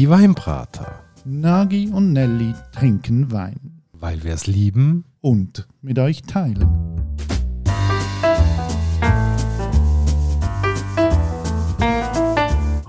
Die Weinbrater. Nagi und Nelly trinken Wein. Weil wir es lieben. Und mit euch teilen.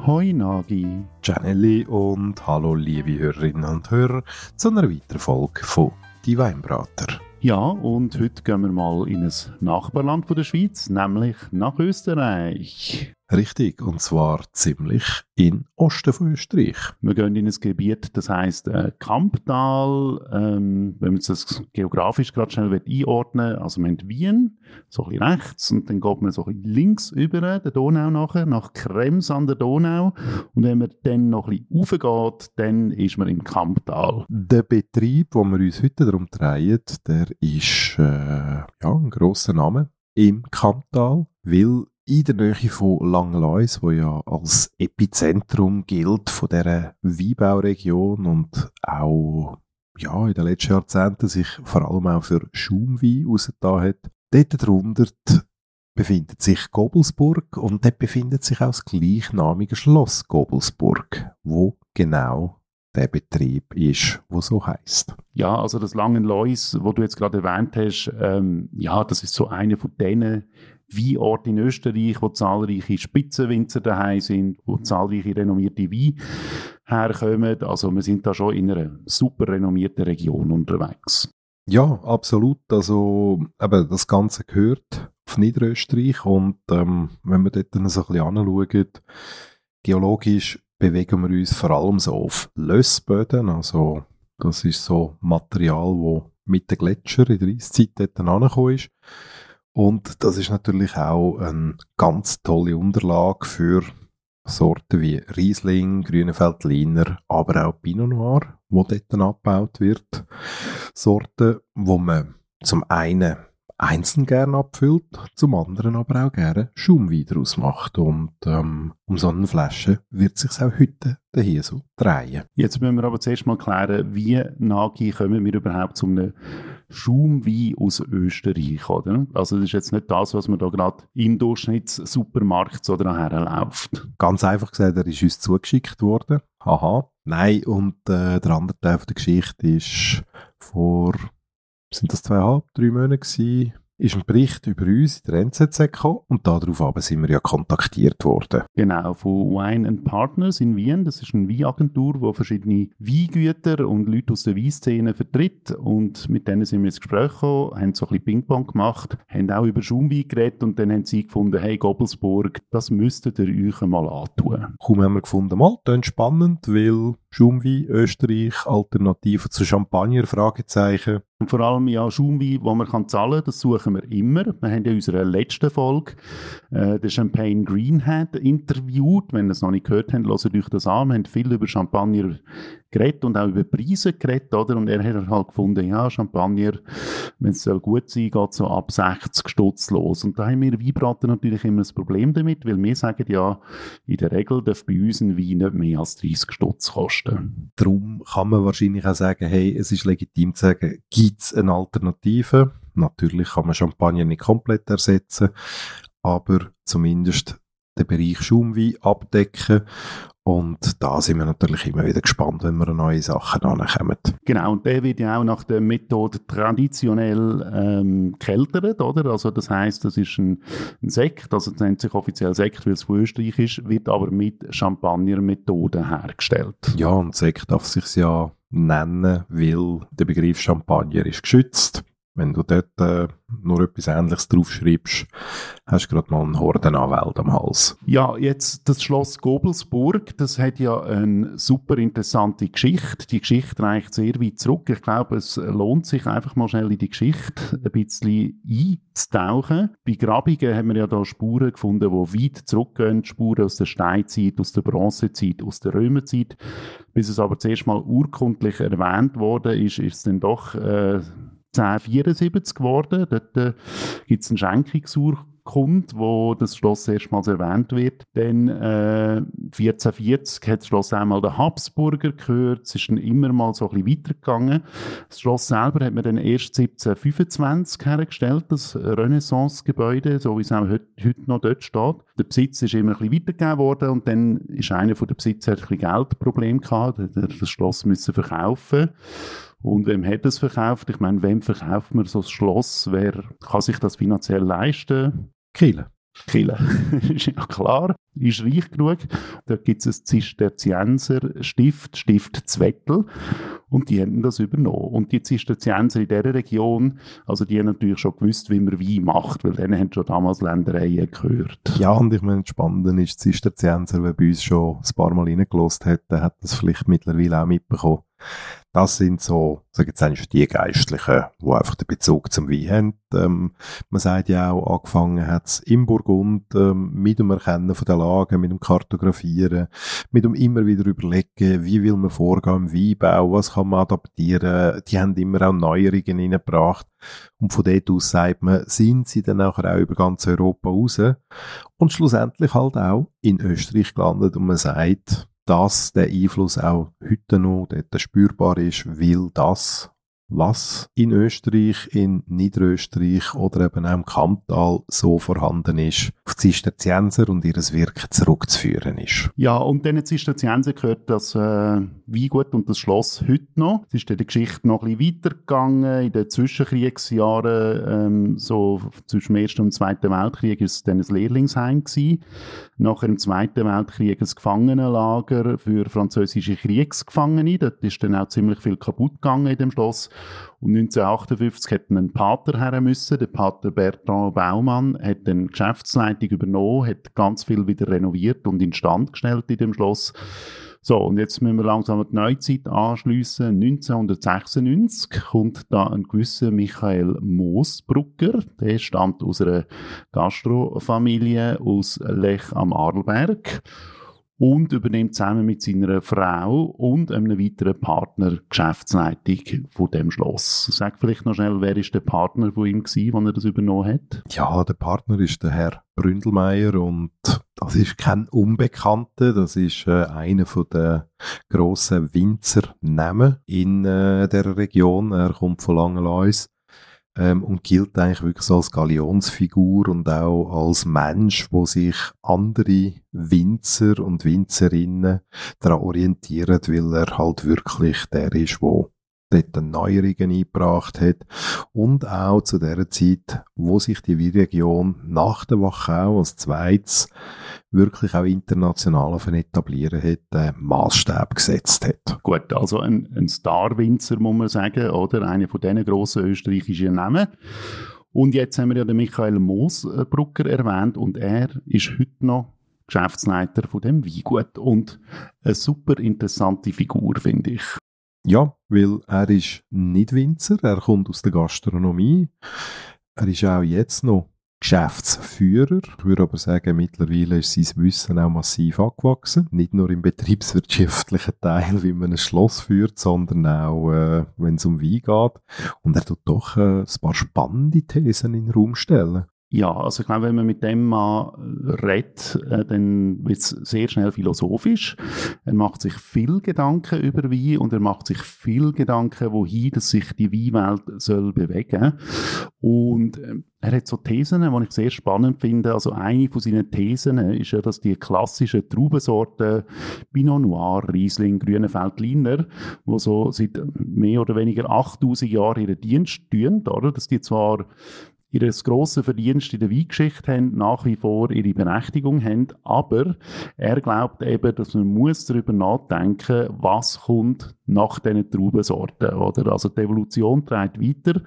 Hoi Nagi. Janelli und hallo liebe Hörerinnen und Hörer zu einer weiteren Folge von Die Weinbrater. Ja, und heute gehen wir mal in ein Nachbarland von der Schweiz, nämlich nach Österreich. Richtig, und zwar ziemlich in Osten von Österreich. Wir gehen in ein Gebiet, das heißt äh, Kamptal. Ähm, wenn man das geografisch gerade schnell einordnen will, also wir haben Wien, so ein bisschen rechts, und dann geht man so ein bisschen links über der Donau nachher, nach Krems an der Donau. Und wenn man dann noch ein bisschen raufgeht, dann ist man im Kamptal. Der Betrieb, wo wir uns heute darum drehen, der ist äh, ja, ein grosser Name im Kamptal, weil in der Nähe von Langleis, wo ja als Epizentrum gilt von dieser Weinbauregion und auch ja, in den letzten Jahrzehnten sich vor allem auch für Schaumwein ausgetan hat. Dort drunter befindet sich Gobelsburg und dort befindet sich auch das gleichnamige Schloss Gobelsburg, wo genau der Betrieb ist, wo so heißt. Ja, also das Langenlois, wo du jetzt gerade erwähnt hast, ähm, ja, das ist so eine von denen Weinort in Österreich, wo zahlreiche Spitzenwinzer daheim sind, wo zahlreiche renommierte Weine herkommen. Also wir sind da schon in einer super renommierten Region unterwegs. Ja, absolut. Also eben, das Ganze gehört auf Niederösterreich und ähm, wenn wir dort dann so ein bisschen anschauen, geologisch bewegen wir uns vor allem so auf Lössböden, also das ist so Material, wo mit den Gletscher in der Eiszeit dort angekommen ist. Und das ist natürlich auch eine ganz tolle Unterlage für Sorten wie Riesling, Grüne Veltliner, aber auch Pinot Noir, wo dort abgebaut wird. Sorten, wo man zum einen einzeln gerne abfüllt, zum anderen aber auch gerne Schaumwein daraus macht. Und ähm, um so eine Flasche wird sich auch heute hier so drehen. Jetzt müssen wir aber zuerst mal klären, wie Nagi kommen wir überhaupt zu einem Schaumwein aus Österreich, oder? Also das ist jetzt nicht das, was man da gerade im Durchschnittssupermarkt so daher läuft. Ganz einfach gesagt, er ist uns zugeschickt worden. Haha. Nein, und äh, der andere Teil der Geschichte ist vor sind das zweieinhalb, drei Monate gewesen, ist ein Bericht über uns in der NZZ gekommen und darauf sind wir ja kontaktiert worden. Genau, von Wine and Partners in Wien. Das ist eine Weinagentur, die verschiedene Weingüter und Leute aus der Weinszene vertritt und mit denen sind wir ins Gespräch gekommen, haben so ein bisschen Ping-Pong gemacht, haben auch über Schaumwein geredet und dann haben sie gefunden, hey Gobelsburg, das müsstet ihr euch einmal antun. Kaum haben wir gefunden, mal, das spannend, weil Schaumwein, Österreich, Alternative zu Champagner, Fragezeichen. Und vor allem ja Schaumwein, wo man kann zahlen kann, das suchen wir immer. Wir haben in unserer letzten Folge äh, den Champagne Greenhead interviewt. Wenn ihr es noch nicht gehört habt, hört euch das an. Wir haben viel über Champagner geredet und auch über Preise geredet, oder? Und er hat halt gefunden, ja, Champagner, wenn es gut sein soll, geht so ab 60 Stutz los. Und da haben wir Weinbrater natürlich immer ein Problem damit, weil wir sagen ja, in der Regel darf bei uns ein Wein nicht mehr als 30 Stutz kosten. Darum kann man wahrscheinlich auch sagen, hey, es ist legitim zu sagen, gibt es eine Alternative? Natürlich kann man Champagner nicht komplett ersetzen, aber zumindest den Bereich Schaumwein abdecken und da sind wir natürlich immer wieder gespannt, wenn wir neue Sachen ankommen. Genau, und der wird ja auch nach der Methode traditionell ähm, keltert, oder? Also das heißt, das ist ein, ein Sekt, also das nennt sich offiziell Sekt, weil es von Österreich ist, wird aber mit Champagner-Methoden hergestellt. Ja, und Sekt darf sich ja nennen, weil der Begriff Champagner ist geschützt. Wenn du dort äh, nur etwas Ähnliches draufschreibst, hast du gerade mal einen Hordenanwalt am Hals. Ja, jetzt das Schloss Gobelsburg, das hat ja eine super interessante Geschichte. Die Geschichte reicht sehr weit zurück. Ich glaube, es lohnt sich einfach mal schnell in die Geschichte ein bisschen einzutauchen. Bei Grabungen haben wir ja da Spuren gefunden, die weit zurückgehen. Spuren aus der Steinzeit, aus der Bronzezeit, aus der Römerzeit. Bis es aber zuerst mal urkundlich erwähnt worden ist, ist es dann doch... Äh, 1074 geworden. Dort äh, gibt es eine Schenkungsurkunde kommt, wo das Schloss erstmals erwähnt wird. Dann äh, 1440 hat das Schloss einmal der Habsburger gehört. Es ist dann immer mal so ein bisschen weitergegangen. Das Schloss selber hat man dann erst 1725 hergestellt, das Renaissance-Gebäude, so wie es auch heute, heute noch dort steht. Der Besitz ist immer ein bisschen weitergegeben worden und dann ist einer von den Besitzern ein bisschen Geldproblem gehabt, hat das Schloss müssen verkaufen und wem hat es verkauft? Ich meine, wem verkauft man so ein Schloss? Wer kann sich das finanziell leisten? Kiel. Kille. ist ja klar, ist reich genug. Da gibt es ein Zisterzienser Stift, Stift Zwettel. Und die haben das übernommen. Und die Zisterzienser in dieser Region, also die haben natürlich schon gewusst, wie man Wein macht, weil denen haben schon damals Ländereien gehört. Ja, und ich meine, das Spannende ist, Zisterzienser, wer bei uns schon ein paar Mal reingelost hat, hat das vielleicht mittlerweile auch mitbekommen das sind so, sag jetzt eigentlich die Geistlichen, die einfach den Bezug zum Wein haben. Ähm, man sagt ja auch, angefangen hat es im Burgund ähm, mit dem Erkennen von der Lage, mit dem Kartografieren, mit dem immer wieder überlegen, wie will man vorgehen im Weinbau, was kann man adaptieren. Die haben immer auch Neuerungen reingebracht. Und von dort aus sagt man, sind sie dann auch über ganz Europa raus und schlussendlich halt auch in Österreich gelandet und man sagt, dass der Einfluss auch heute noch dort spürbar ist, weil das was in Österreich, in Niederösterreich oder eben auch im Kamptal so vorhanden ist, auf die Zisterzienser und ihres Wirken zurückzuführen ist. Ja, und diesen Zisterzienser gehört das äh, Weingut und das Schloss heute noch. Es ist in der Geschichte noch ein bisschen weitergegangen. In den Zwischenkriegsjahren, ähm, so zwischen dem Ersten und Zweiten Weltkrieg, ist es dann ein Lehrlingsheim gewesen. Nachher im Zweiten Weltkrieg ein Gefangenenlager für französische Kriegsgefangene. Dort ist dann auch ziemlich viel kaputt gegangen in dem Schloss. Und 1958 hat ein Pater her müssen, der Pater Bertrand Baumann, hat dann Geschäftsleitung übernommen, hat ganz viel wieder renoviert und instand gestellt in dem Schloss. So, und jetzt müssen wir langsam die Neuzeit anschliessen. 1996 kommt da ein gewisser Michael Moosbrucker. Der stammt aus einer Gastrofamilie aus Lech am Arlberg und übernimmt zusammen mit seiner Frau und einem weiteren Partner die Geschäftsleitung von dem Schloss. Sag vielleicht noch schnell, wer ist der Partner von ihm gewesen, als er das übernommen hat? Ja, der Partner ist der Herr Bründelmeier und das ist kein Unbekannter, das ist äh, einer von den grossen Winzernamen in äh, der Region. Er kommt von Langenlois ähm, und gilt eigentlich wirklich so als Galionsfigur und auch als Mensch, wo sich andere Winzer und Winzerinnen daran orientieren, weil er halt wirklich der ist, wo dort Neuerungen eingebracht hat und auch zu der Zeit, wo sich die Weinregion nach der Wachau als zweites wirklich auch international auf ein Etablieren hat, äh, Maßstab gesetzt hat. Gut, also ein, ein Star-Winzer, muss man sagen, oder? Einer von diesen grossen österreichischen Namen. Und jetzt haben wir ja den Michael Moosbrucker erwähnt und er ist heute noch Geschäftsleiter von dem Weingut und eine super interessante Figur, finde ich. Ja, weil er ist nicht Winzer, er kommt aus der Gastronomie. Er ist auch jetzt noch Geschäftsführer. Ich würde aber sagen, mittlerweile ist sein Wissen auch massiv angewachsen. Nicht nur im betriebswirtschaftlichen Teil, wie man ein Schloss führt, sondern auch, äh, wenn es um Wein geht. Und er tut doch äh, ein paar spannende Thesen in den Raum stellen. Ja, also ich glaube, wenn man mit dem mal redet, äh, dann wird es sehr schnell philosophisch. Er macht sich viel Gedanken über Wein und er macht sich viel Gedanken, wohin dass sich die Weinwelt soll bewegen. Und äh, er hat so Thesen, die ich sehr spannend finde. Also eine von seinen Thesen ist ja, dass die klassischen Traubensorten Pinot Noir, Riesling, Grüne Veltliner, die so seit mehr oder weniger 8000 Jahren ihren Dienst tun, oder? dass die zwar ihr grosses Verdienst in der Weingeschichte haben, nach wie vor ihre Berechtigung haben, aber er glaubt eben, dass man muss darüber nachdenken, was kommt nach diesen Traubensorten, oder? Also die Evolution treibt weiter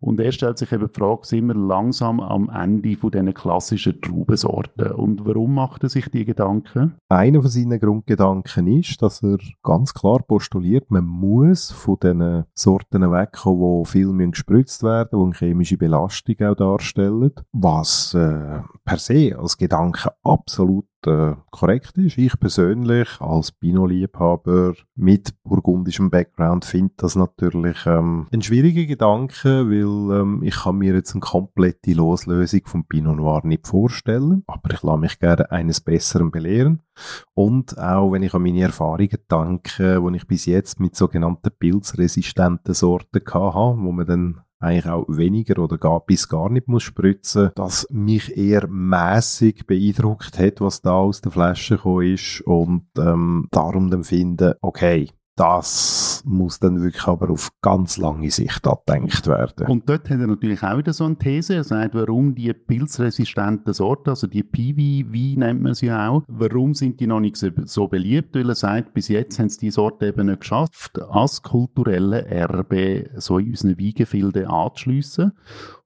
und er stellt sich eben die Frage, sind wir langsam am Ende von diesen klassischen Traubensorten und warum macht er sich die Gedanken? Einer von seinen Grundgedanken ist, dass er ganz klar postuliert, man muss von diesen Sorten wegkommen, die viel gespritzt werden, die eine chemische Belastung auch darstellen, was äh, per se als Gedanke absolut äh, korrekt ist. Ich persönlich als Pinot-Liebhaber mit burgundischem Background finde das natürlich ähm, ein schwieriger Gedanke, weil ähm, ich kann mir jetzt eine komplette Loslösung vom Pinot Noir nicht vorstellen, aber ich lasse mich gerne eines Besseren belehren. Und auch wenn ich an meine Erfahrungen denke, die ich bis jetzt mit sogenannten pilzresistenten Sorten hatte, wo man dann eigentlich auch weniger oder gar bis gar nicht muss spritzen, dass mich eher mäßig beeindruckt hat, was da aus der Flasche gekommen ist. Und ähm, darum dann finde, okay, das muss dann wirklich aber auf ganz lange Sicht abdenkt werden. Und dort hat er natürlich auch wieder so eine These. Er sagt, warum die pilzresistenten Sorten, also die PV, wie nennt man sie auch, warum sind die noch nicht so beliebt? Weil er sagt, bis jetzt haben sie die Sorte eben nicht geschafft, als kulturelle Erbe so in unseren Weingefilde anzuschliessen.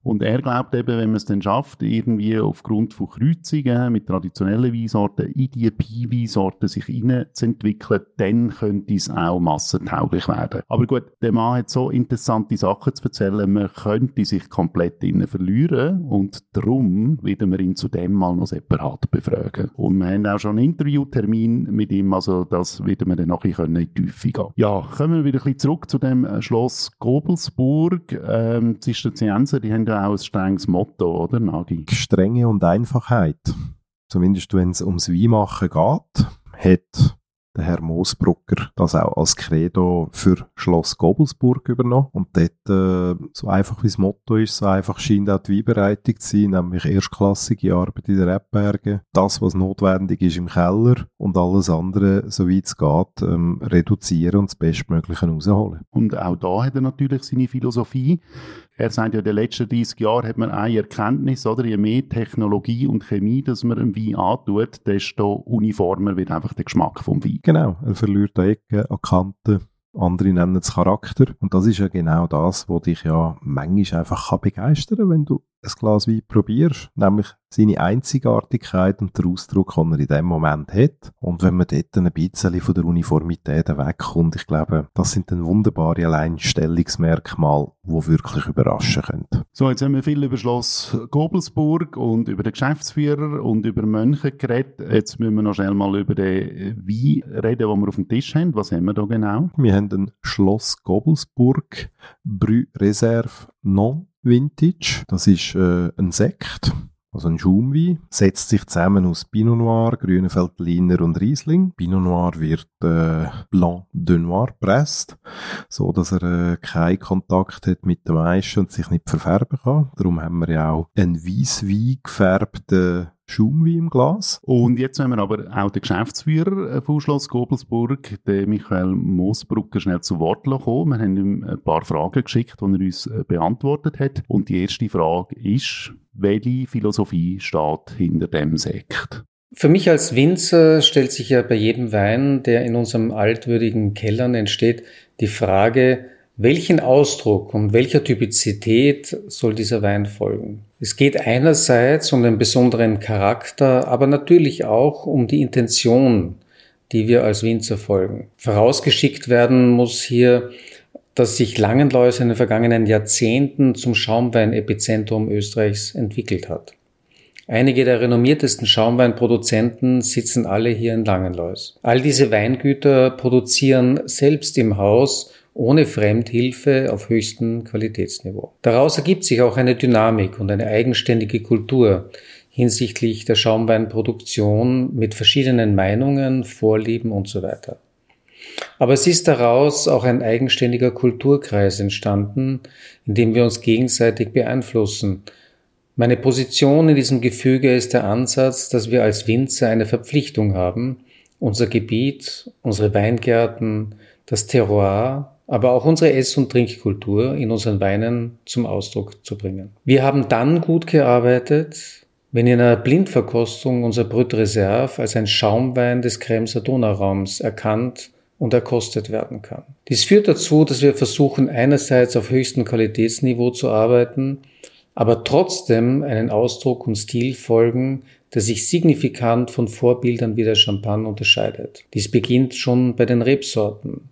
Und er glaubt eben, wenn man es dann schafft, irgendwie aufgrund von Kreuzungen mit traditionellen Weinsorten in die Pi-Weinsorten sich entwickeln, dann könnte es auch massentauglich werden. Aber gut, der Mann hat so interessante Sachen zu erzählen, man könnte sich komplett innen verlieren und darum werden wir ihn zu dem mal noch separat befragen. Und wir haben auch schon einen Interviewtermin mit ihm, also das werden wir dann bisschen in die Tiefe gehen. Ja, kommen wir wieder ein bisschen zurück zu dem äh, Schloss Gobelsburg. Ähm, die Zisterzienser, die haben ja auch ein strenges Motto, oder Nagi? Strenge und Einfachheit. Zumindest wenn es ums Weinmachen geht, hat der Herr Moosbrucker das auch als Credo für Schloss Gobelsburg übernommen. Und dort, äh, so einfach wie das Motto ist, so einfach scheint auch die Weinbereitung zu sein, nämlich erstklassige Arbeit in den Rebbergen, das, was notwendig ist im Keller und alles andere, so weit es geht, ähm, reduzieren und das Bestmögliche rausholen. Und auch da hat er natürlich seine Philosophie. Er sagt ja, in den letzten 30 Jahren hat man eine Erkenntnis, oder? Je mehr Technologie und Chemie, dass man einem Wein antut, desto uniformer wird einfach der Geschmack vom Wein. Genau, er verliert an Ecken, an Kanten, andere nennen es Charakter. Und das ist ja genau das, was dich ja manchmal einfach begeistern kann, wenn du ein Glas Wein probierst. Nämlich seine Einzigartigkeit und der Ausdruck, den er in dem Moment hat. Und wenn man dort ein bisschen von der Uniformität wegkommt, ich glaube, das sind dann wunderbare Alleinstellungsmerkmale, die wirklich überraschen können. So, jetzt haben wir viel über Schloss Gobelsburg und über den Geschäftsführer und über Mönche geredet. Jetzt müssen wir noch schnell mal über den Wein reden, den wir auf dem Tisch haben. Was haben wir da genau? Wir haben ein Schloss Gobelsburg Brü Reserve Non Vintage. Das ist äh, ein Sekt also ein Schaumwein setzt sich zusammen aus Pinot Noir, Grüne Veltliner und Riesling. Pinot Noir wird äh, Blanc de Noir presst, so dass er äh, keinen Kontakt hat mit dem Eischen und sich nicht verfärben kann. Darum haben wir ja auch einen Weisswein gefärbten Schaumwein im Glas. Und jetzt haben wir aber auch den Geschäftsführer äh, von Schloss Gobelsburg, den Michael Moosbrucker, schnell zu Wort kommen. Wir haben ihm ein paar Fragen geschickt, die er uns äh, beantwortet hat. Und die erste Frage ist, welche Philosophie steht hinter dem Sekt? Für mich als Winzer stellt sich ja bei jedem Wein, der in unserem altwürdigen Kellern entsteht, die Frage, welchen Ausdruck und welcher Typizität soll dieser Wein folgen? Es geht einerseits um den besonderen Charakter, aber natürlich auch um die Intention, die wir als Winzer folgen. Vorausgeschickt werden muss hier, dass sich Langenlois in den vergangenen Jahrzehnten zum Schaumweinepizentrum Österreichs entwickelt hat. Einige der renommiertesten Schaumweinproduzenten sitzen alle hier in Langenlois. All diese Weingüter produzieren selbst im Haus ohne Fremdhilfe auf höchstem Qualitätsniveau. Daraus ergibt sich auch eine Dynamik und eine eigenständige Kultur hinsichtlich der Schaumweinproduktion mit verschiedenen Meinungen, Vorlieben und so weiter. Aber es ist daraus auch ein eigenständiger Kulturkreis entstanden, in dem wir uns gegenseitig beeinflussen. Meine Position in diesem Gefüge ist der Ansatz, dass wir als Winzer eine Verpflichtung haben, unser Gebiet, unsere Weingärten, das Terroir, aber auch unsere Ess- und Trinkkultur in unseren Weinen zum Ausdruck zu bringen. Wir haben dann gut gearbeitet, wenn in einer Blindverkostung unser Brut Reserve als ein Schaumwein des Kremser Donauraums erkannt und erkostet werden kann. Dies führt dazu, dass wir versuchen, einerseits auf höchstem Qualitätsniveau zu arbeiten, aber trotzdem einen Ausdruck und Stil folgen, der sich signifikant von Vorbildern wie der Champagne unterscheidet. Dies beginnt schon bei den Rebsorten,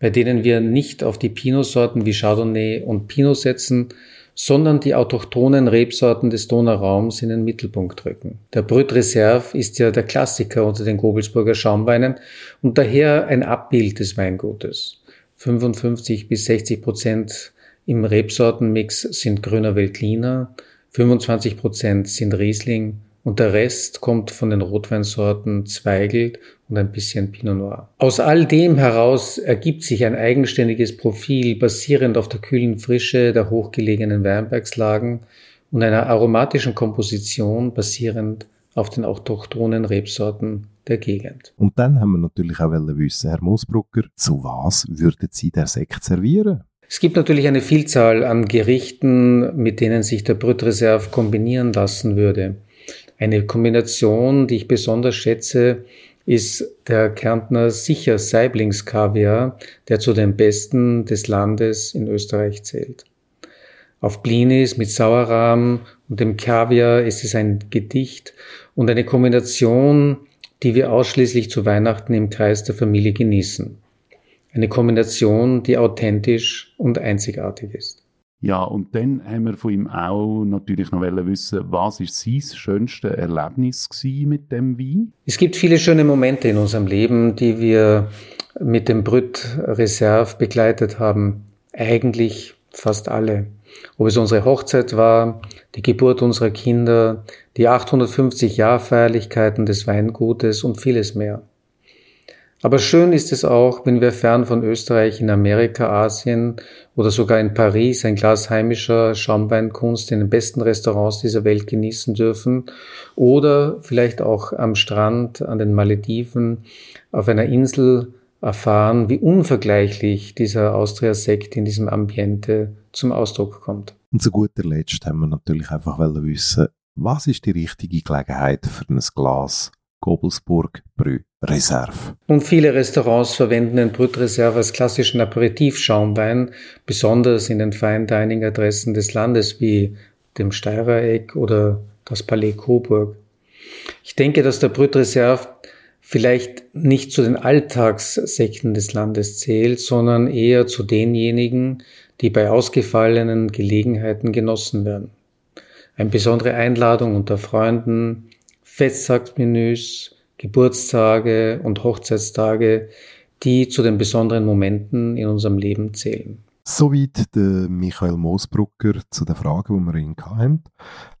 bei denen wir nicht auf die Pinot-Sorten wie Chardonnay und Pinot setzen, sondern die autochthonen Rebsorten des Donauraums in den Mittelpunkt rücken. Der Brüt Reserve ist ja der Klassiker unter den Gobelsburger Schaumweinen und daher ein Abbild des Weingutes. 55 bis 60 Prozent im Rebsortenmix sind grüner Veltliner, 25 Prozent sind Riesling und der Rest kommt von den Rotweinsorten Zweigelt und ein bisschen Pinot Noir. Aus all dem heraus ergibt sich ein eigenständiges Profil basierend auf der kühlen Frische der hochgelegenen Weinbergslagen und einer aromatischen Komposition basierend auf den autochthonen Rebsorten der Gegend. Und dann haben wir natürlich auch wissen, Herr Moosbrucker, zu was würden Sie der Sekt servieren? Es gibt natürlich eine Vielzahl an Gerichten, mit denen sich der Brut Reserve kombinieren lassen würde. Eine Kombination, die ich besonders schätze, ist der Kärntner sicher Saiblingskaviar, der zu den besten des Landes in Österreich zählt. Auf Blinis mit Sauerrahm und dem Kaviar ist es ein Gedicht und eine Kombination, die wir ausschließlich zu Weihnachten im Kreis der Familie genießen. Eine Kombination, die authentisch und einzigartig ist. Ja, und dann haben wir von ihm auch natürlich noch wissen, was ist sein schönstes Erlebnis mit dem Wein? Es gibt viele schöne Momente in unserem Leben, die wir mit dem Brüt Reserve begleitet haben. Eigentlich fast alle. Ob es unsere Hochzeit war, die Geburt unserer Kinder, die 850 Jahrfeierlichkeiten des Weingutes und vieles mehr. Aber schön ist es auch, wenn wir fern von Österreich in Amerika, Asien oder sogar in Paris ein Glas heimischer Schaumweinkunst in den besten Restaurants dieser Welt genießen dürfen oder vielleicht auch am Strand, an den Malediven, auf einer Insel erfahren, wie unvergleichlich dieser Austria-Sekt in diesem Ambiente zum Ausdruck kommt. Und zu guter Letzt haben wir natürlich einfach wissen, was ist die richtige Gelegenheit für ein Glas Gobelsburg Brü Reserve. Und viele Restaurants verwenden den Brut Reserve als klassischen Aperitivschaumwein, besonders in den Fine Dining Adressen des Landes wie dem Steirereck oder das Palais Coburg. Ich denke, dass der Brut Reserve vielleicht nicht zu den Alltagssekten des Landes zählt, sondern eher zu denjenigen, die bei ausgefallenen Gelegenheiten genossen werden. Eine besondere Einladung unter Freunden, Festtagsmenüs, Geburtstage und Hochzeitstage, die zu den besonderen Momenten in unserem Leben zählen. Soweit der Michael Moosbrucker zu der Frage, die wir ihn hatten.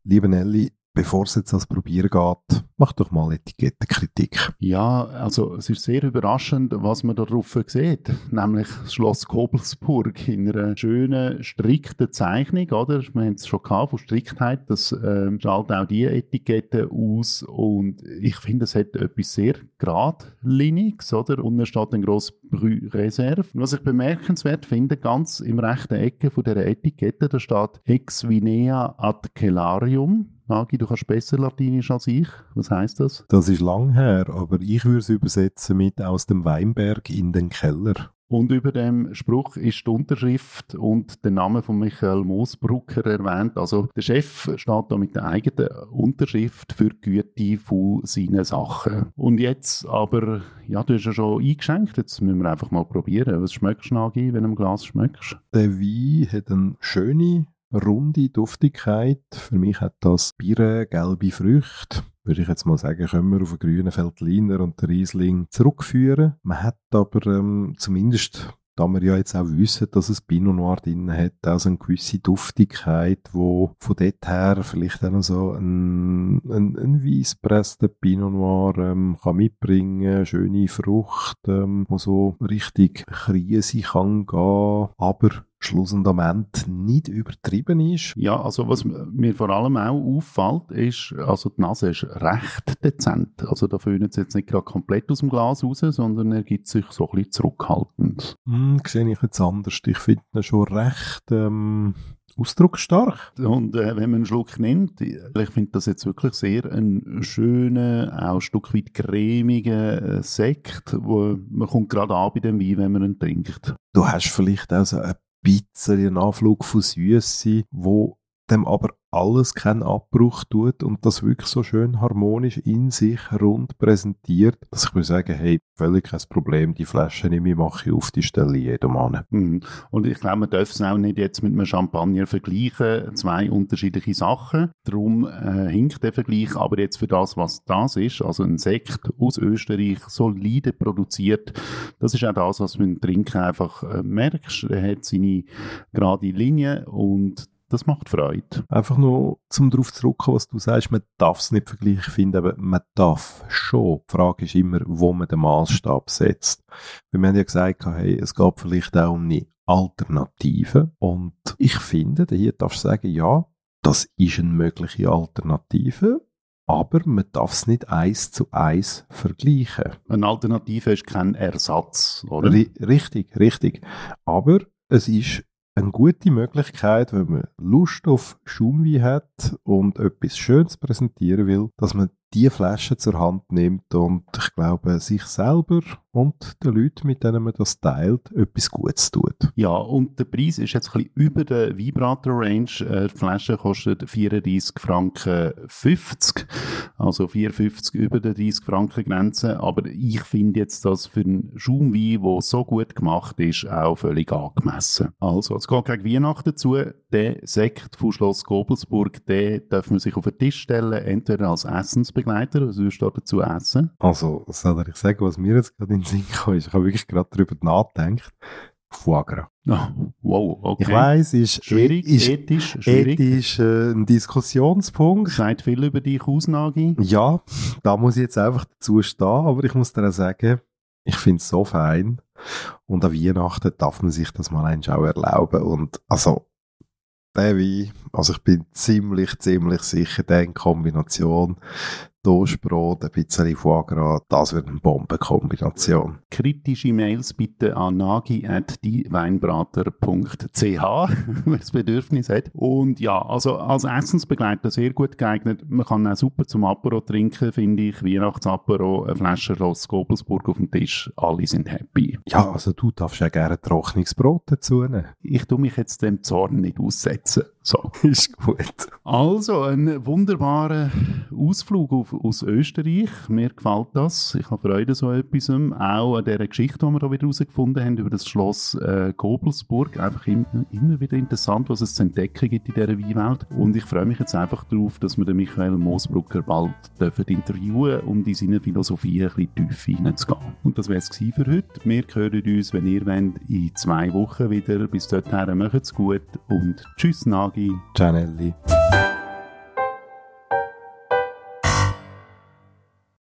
Liebe Nelly, bevor es jetzt ans Probieren geht, mach doch mal Etikettenkritik. Ja, also es ist sehr überraschend, was man darauf sieht, nämlich das Schloss Kobelsburg in einer schönen, strikten Zeichnung, oder? Wir haben es schon gehabt, von Striktheit, das äh, strahlt auch die Etikette aus und ich finde, es hat etwas sehr geradliniges, oder? Unten steht ein grosses Reserve. Was ich bemerkenswert finde, ganz im rechten Ecke von der Etikette, da steht Ex Vinea ad Celarium Nagi, du kannst besser Latinisch als ich. Was heißt das? Das ist lang her, aber ich würde es übersetzen mit aus dem Weinberg in den Keller. Und über dem Spruch ist die Unterschrift und der Name von Michael Moosbrucker erwähnt. Also der Chef steht da mit der eigenen Unterschrift für die Güte von seinen Sachen. Und jetzt aber, ja, du hast ja schon eingeschenkt, jetzt müssen wir einfach mal probieren. Was schmeckst du, Nagi, wenn du im Glas schmeckst? Der Wein hat eine schöne runde Duftigkeit. Für mich hat das Biere, gelbe Früchte. Würde ich jetzt mal sagen, können wir auf den grünen Feldliner und den Riesling zurückführen. Man hat aber ähm, zumindest da wir ja jetzt auch wissen, dass es Pinot Noir drin hat, also eine gewisse Duftigkeit, wo von dort her vielleicht auch noch so ein, ein, ein weisspresster Pinot Noir ähm, kann mitbringen, schöne Frucht, ähm, wo so richtig Krise kann gehen, aber schlussendlich nicht übertrieben ist. Ja, also was mir vor allem auch auffällt, ist, also die Nase ist recht dezent. Also da föhnt es jetzt nicht gerade komplett aus dem Glas raus, sondern er gibt sich so ein bisschen zurückhaltend. Hm, sehe ich jetzt anders. Ich finde ihn schon recht ähm, ausdrucksstark. Und äh, wenn man einen Schluck nimmt, ich finde das jetzt wirklich sehr einen schönen, auch ein Stück weit cremigen äh, Sekt, wo man kommt gerade an bei dem Wein, wenn man ihn trinkt. Du hast vielleicht auch so ein bisschen einen Anflug von Süße, wo dem aber alles keinen Abbruch tut und das wirklich so schön harmonisch in sich rund präsentiert, dass ich würde sagen, hey, völlig kein Problem, die Flasche nehme ich, mache ich auf die Stelle jedem an. Mhm. Und ich glaube, man darf es auch nicht jetzt mit einem Champagner vergleichen, zwei unterschiedliche Sachen. Darum äh, hinkt der Vergleich, aber jetzt für das, was das ist, also ein Sekt aus Österreich, solide produziert, das ist auch das, was man Trinken einfach äh, merkst. Er hat seine gerade Linie und das macht Freude. Einfach nur, zum darauf zurückkommen, was du sagst, man darf es nicht vergleichen, ich finde aber, man darf schon. Die Frage ist immer, wo man den Maßstab setzt. wir haben ja gesagt, hey, es geht vielleicht auch um eine Alternative und ich finde, hier darfst du sagen, ja, das ist eine mögliche Alternative, aber man darf es nicht eins zu eins vergleichen. Eine Alternative ist kein Ersatz, oder? R richtig, richtig. Aber es ist eine gute Möglichkeit, wenn man Lust auf Schaumwein hat und etwas Schönes präsentieren will, dass man die Flasche zur Hand nimmt und ich glaube, sich selber und den Leuten, mit denen man das teilt, etwas Gutes tut. Ja, und der Preis ist jetzt ein bisschen über der Vibrator-Range. Äh, die Flasche kostet 34 Franken 50, also 54 über der 30 Franken Grenze. Aber ich finde jetzt das für einen Schaumwein, der so gut gemacht ist, auch völlig angemessen. Also, es geht gegen Weihnachten dazu. Der Sekt von Schloss Gobelsburg, den darf man sich auf den Tisch stellen, entweder als Essens Begleiter? Was würdest du dazu essen? Also, soll ich sagen, was mir jetzt gerade in den Sinn kam, ist, ich habe wirklich gerade darüber nachgedacht. Foie Gras. Oh, wow, okay. Ich weiss, ist schwierig, ist, ethisch, schwierig. Ethisch äh, ein Diskussionspunkt. Sagt viel über dich aus, Nagi. Ja, da muss ich jetzt einfach dazu stehen, aber ich muss dir auch sagen, ich finde es so fein. Und an Weihnachten darf man sich das mal auch erlauben. Und also, der Wein, also ich bin ziemlich, ziemlich sicher, der in Kombination Toastbrot, ein bisschen Foie Gras, das wird eine Bombenkombination. Kritische Mails bitte an nagi.dieweinbrater.ch, wer das Bedürfnis hat. Und ja, also als Essensbegleiter sehr gut geeignet. Man kann auch super zum Apero trinken, finde ich. Weihnachtsapero, eine Flasche Ross Gobelsburg auf dem Tisch, alle sind happy. Ja, also du darfst ja gerne trockenes Brot dazu nehmen. Ich tue mich jetzt dem Zorn nicht aussetzen. So. Ist gut. Also, ein wunderbarer Ausflug auf, aus Österreich. Mir gefällt das. Ich habe Freude so etwas. Auch an dieser Geschichte, die wir da wieder herausgefunden haben, über das Schloss äh, Gobelsburg. Einfach immer, immer wieder interessant, was es zu entdecken gibt in dieser Weinwelt. Und ich freue mich jetzt einfach darauf, dass wir den Michael Moosbrucker bald dürfen interviewen und in seine Philosophie ein bisschen tief hineinzugehen. Und das wäre es für heute. Wir hören uns, wenn ihr wollt, in zwei Wochen wieder. Bis dorthin macht's gut und tschüss, Nagi. i Gianelli.